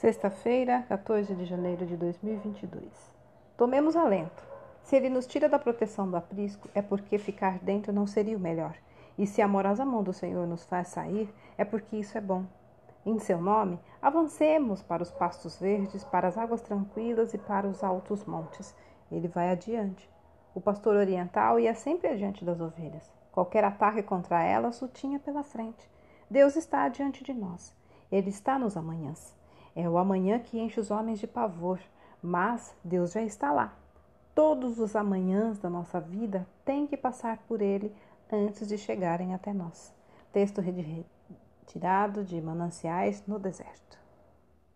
Sexta-feira, 14 de janeiro de 2022. Tomemos alento. Se ele nos tira da proteção do aprisco, é porque ficar dentro não seria o melhor. E se a amorosa mão do Senhor nos faz sair, é porque isso é bom. Em seu nome, avancemos para os pastos verdes, para as águas tranquilas e para os altos montes. Ele vai adiante. O pastor oriental ia sempre adiante das ovelhas. Qualquer ataque contra elas o tinha pela frente. Deus está adiante de nós. Ele está nos amanhãs. É o amanhã que enche os homens de pavor, mas Deus já está lá. Todos os amanhãs da nossa vida têm que passar por Ele antes de chegarem até nós. Texto retirado de Mananciais no Deserto.